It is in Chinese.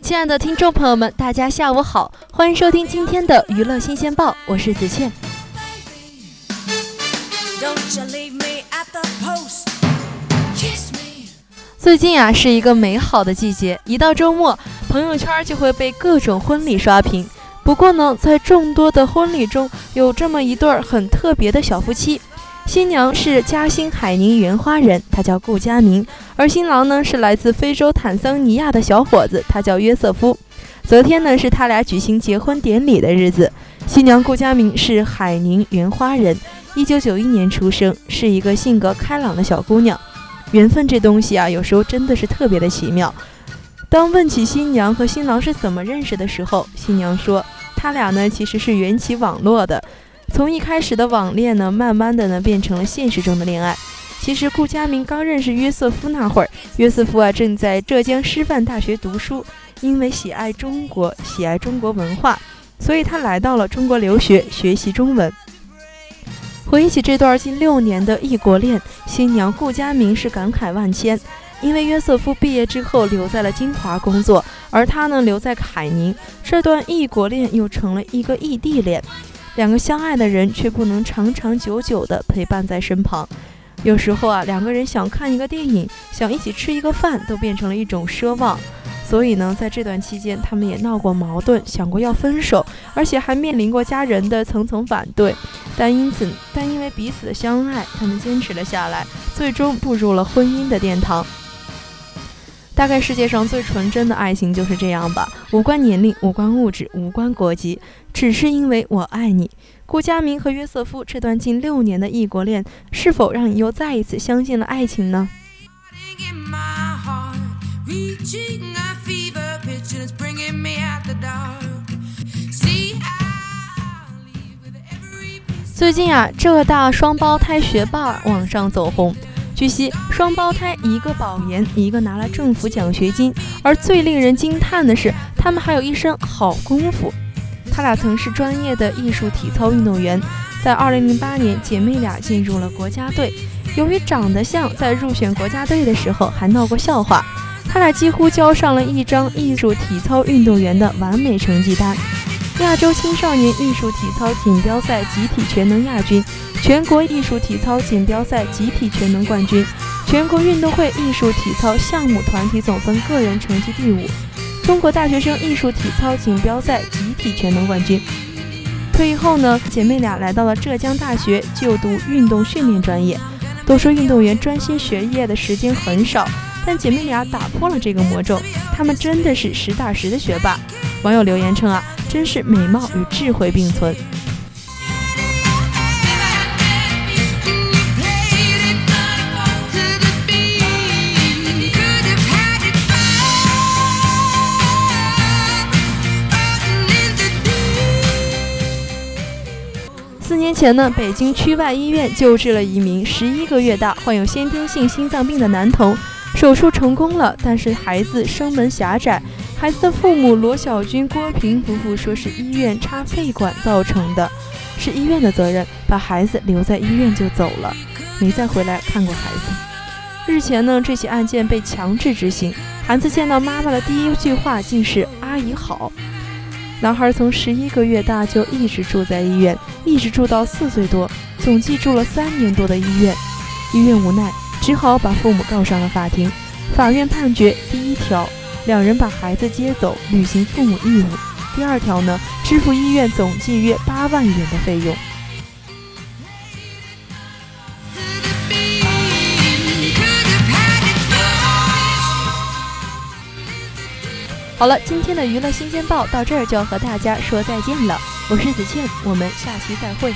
亲爱的听众朋友们，大家下午好，欢迎收听今天的娱乐新鲜报，我是子倩。最近啊，是一个美好的季节，一到周末，朋友圈就会被各种婚礼刷屏。不过呢，在众多的婚礼中，有这么一对很特别的小夫妻。新娘是嘉兴海宁原花人，她叫顾佳明；而新郎呢是来自非洲坦桑尼亚的小伙子，他叫约瑟夫。昨天呢是他俩举行结婚典礼的日子。新娘顾佳明是海宁原花人，一九九一年出生，是一个性格开朗的小姑娘。缘分这东西啊，有时候真的是特别的奇妙。当问起新娘和新郎是怎么认识的时候，新娘说，他俩呢其实是缘起网络的。从一开始的网恋呢，慢慢的呢变成了现实中的恋爱。其实顾佳明刚认识约瑟夫那会儿，约瑟夫啊正在浙江师范大学读书，因为喜爱中国，喜爱中国文化，所以他来到了中国留学学习中文。回忆起这段近六年的异国恋，新娘顾佳明是感慨万千，因为约瑟夫毕业之后留在了金华工作，而他呢留在海宁，这段异国恋又成了一个异地恋。两个相爱的人却不能长长久久地陪伴在身旁，有时候啊，两个人想看一个电影，想一起吃一个饭，都变成了一种奢望。所以呢，在这段期间，他们也闹过矛盾，想过要分手，而且还面临过家人的层层反对。但因此，但因为彼此的相爱，他们坚持了下来，最终步入了婚姻的殿堂。大概世界上最纯真的爱情就是这样吧，无关年龄，无关物质，无关国籍，只是因为我爱你。顾佳明和约瑟夫这段近六年的异国恋，是否让你又再一次相信了爱情呢？最近啊，浙大双胞胎学霸网上走红。据悉，双胞胎一个保研，一个拿了政府奖学金，而最令人惊叹的是，他们还有一身好功夫。他俩曾是专业的艺术体操运动员，在2008年，姐妹俩进入了国家队。由于长得像，在入选国家队的时候还闹过笑话。他俩几乎交上了一张艺术体操运动员的完美成绩单：亚洲青少年艺术体操锦标赛集体全能亚军。全国艺术体操锦标赛集体全能冠军，全国运动会艺术体操项目团体总分个人成绩第五，中国大学生艺术体操锦标赛集体全能冠军。退役后呢，姐妹俩来到了浙江大学就读运动训练专业。都说运动员专心学业的时间很少，但姐妹俩打破了这个魔咒，她们真的是实打实的学霸。网友留言称啊，真是美貌与智慧并存。四年前呢，北京区外医院救治了一名十一个月大、患有先天性心脏病的男童，手术成功了，但是孩子生门狭窄。孩子的父母罗小军、郭平夫妇说是医院插肺管造成的，是医院的责任，把孩子留在医院就走了，没再回来看过孩子。日前呢，这起案件被强制执行，孩子见到妈妈的第一句话竟是“阿姨好”。男孩从十一个月大就一直住在医院，一直住到四岁多，总计住了三年多的医院。医院无奈，只好把父母告上了法庭。法院判决：第一条，两人把孩子接走，履行父母义务；第二条呢，支付医院总计约八万元的费用。好了，今天的娱乐新鲜报到这儿就要和大家说再见了。我是子倩，我们下期再会。